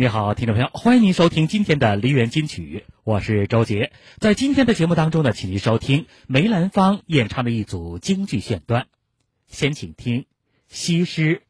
你好，听众朋友，欢迎您收听今天的梨园金曲，我是周杰。在今天的节目当中呢，请您收听梅兰芳演唱的一组京剧选段，先请听《西施》。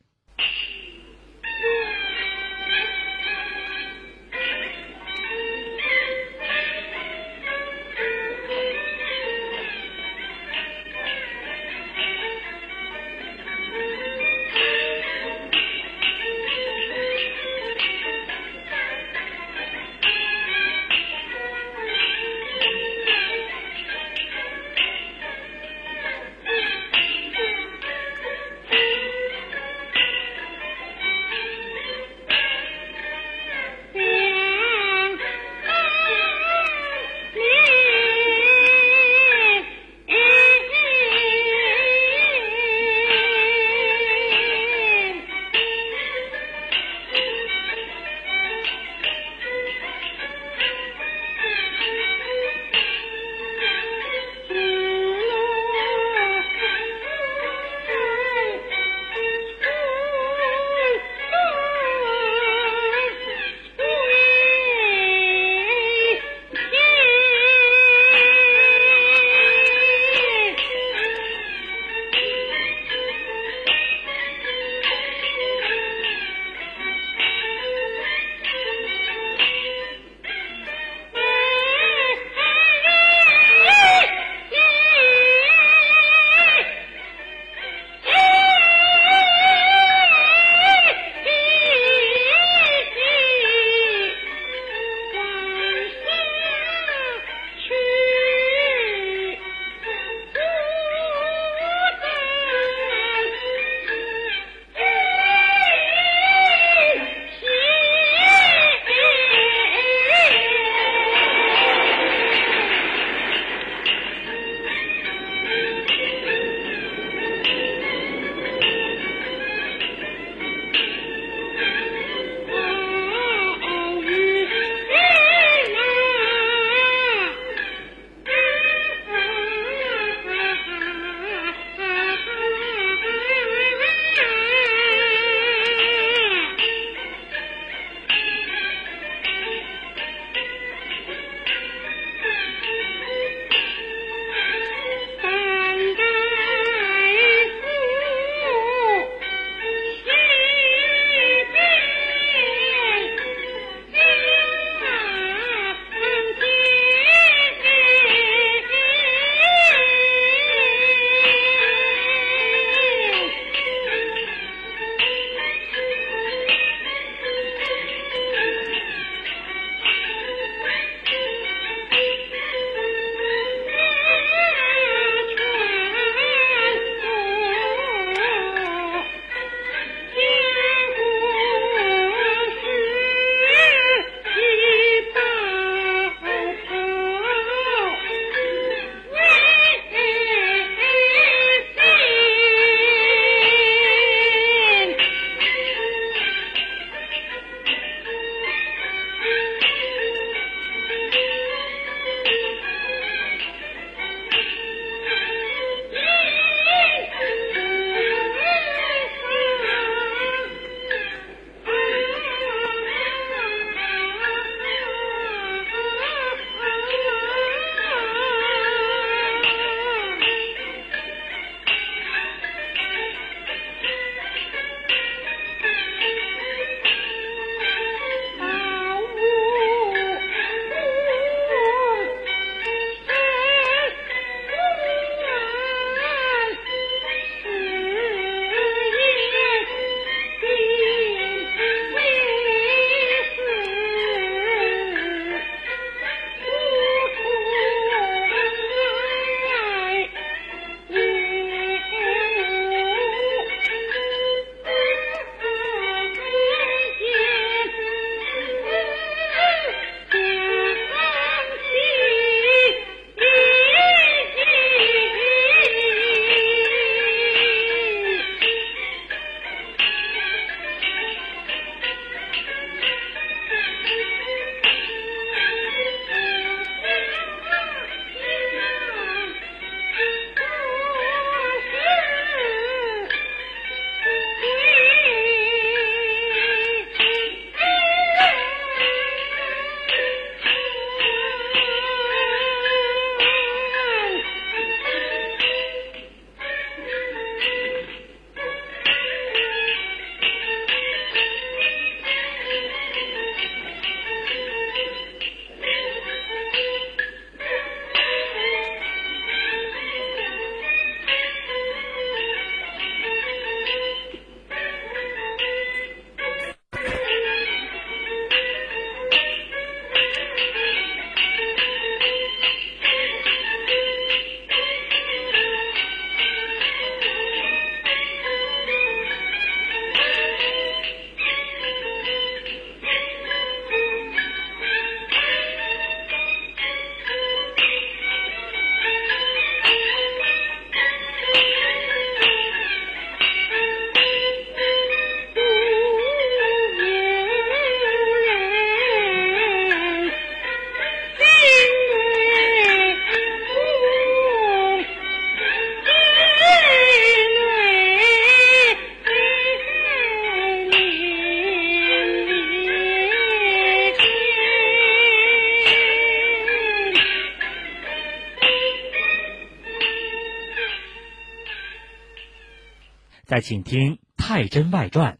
请听《太真外传》。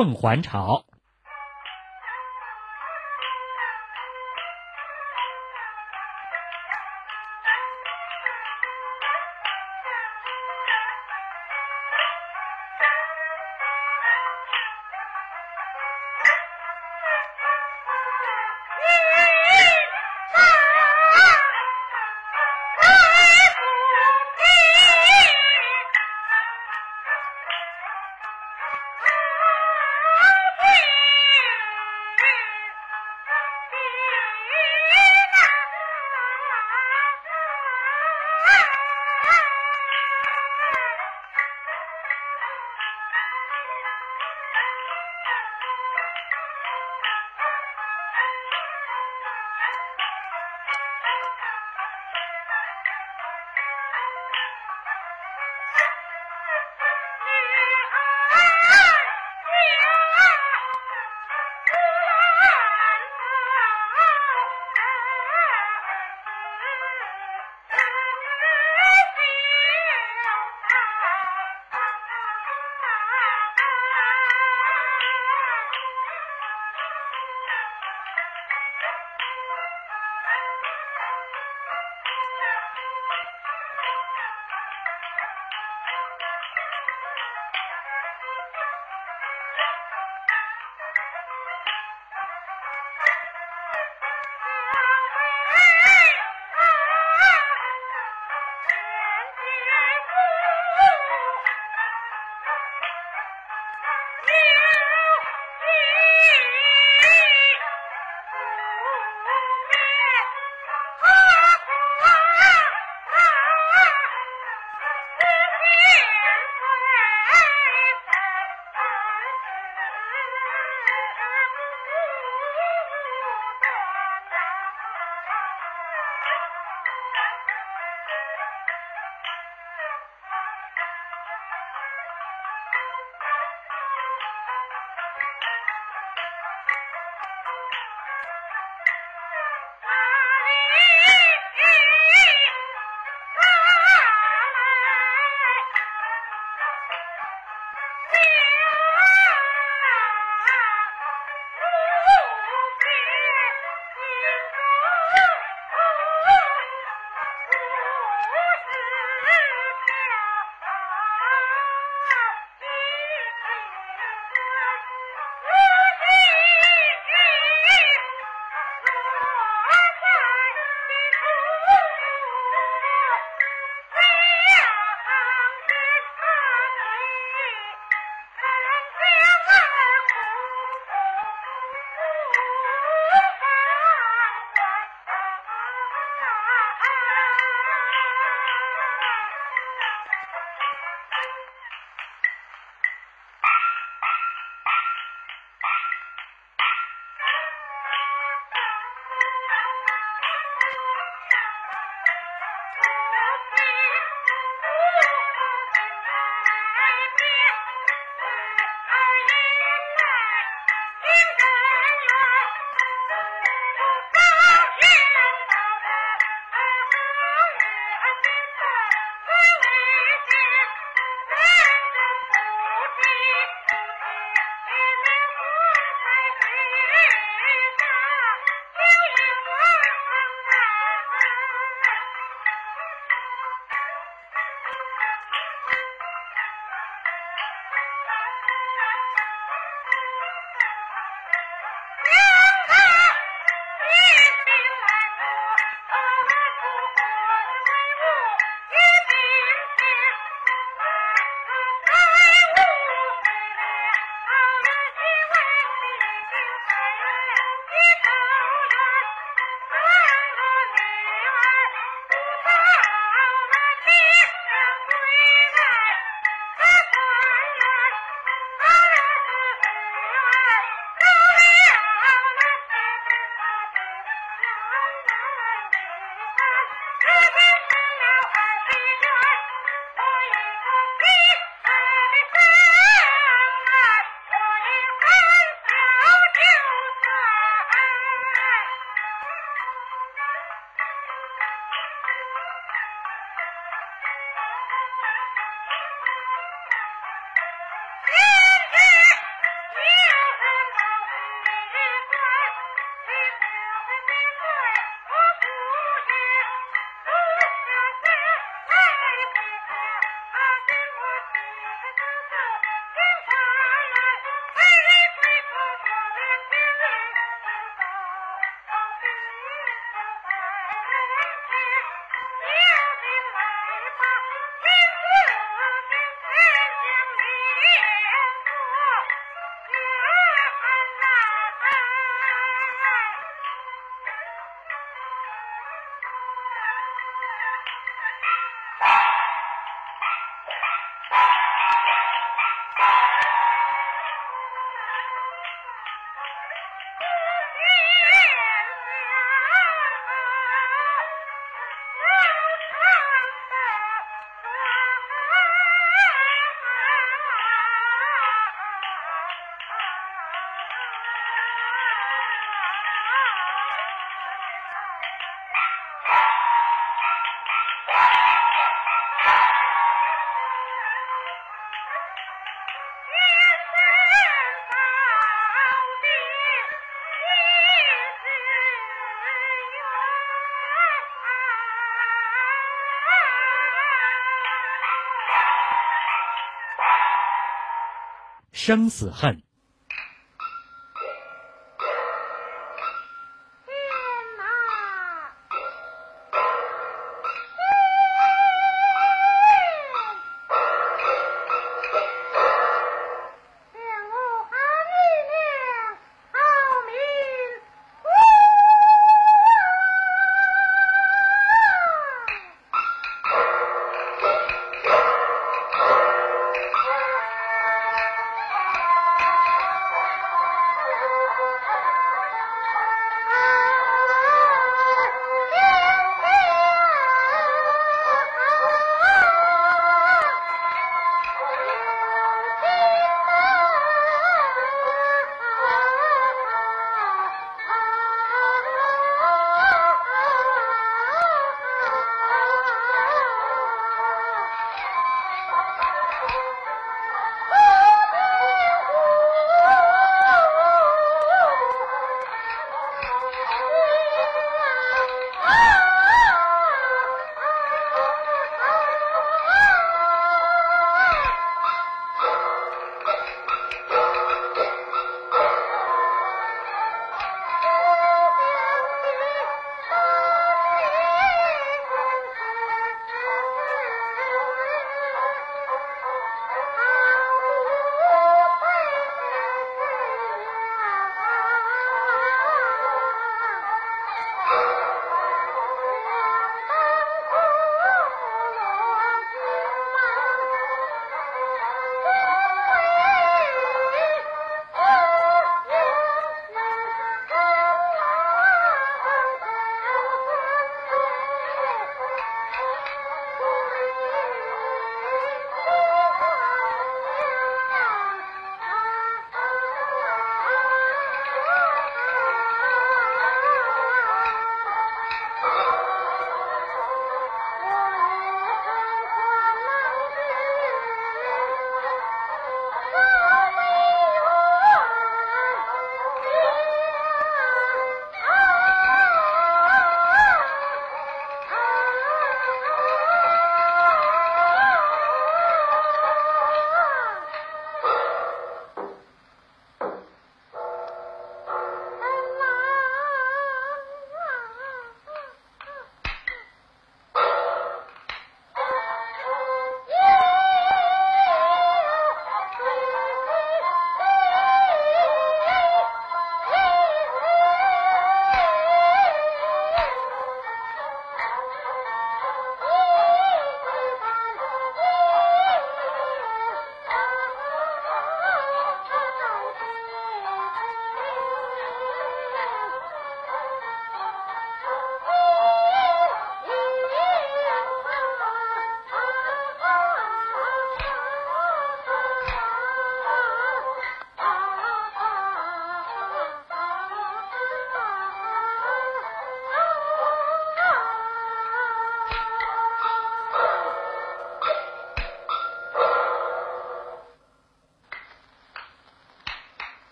凤还巢》。生死恨。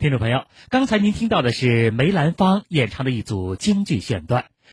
听众朋友，刚才您听到的是梅兰芳演唱的一组京剧选段。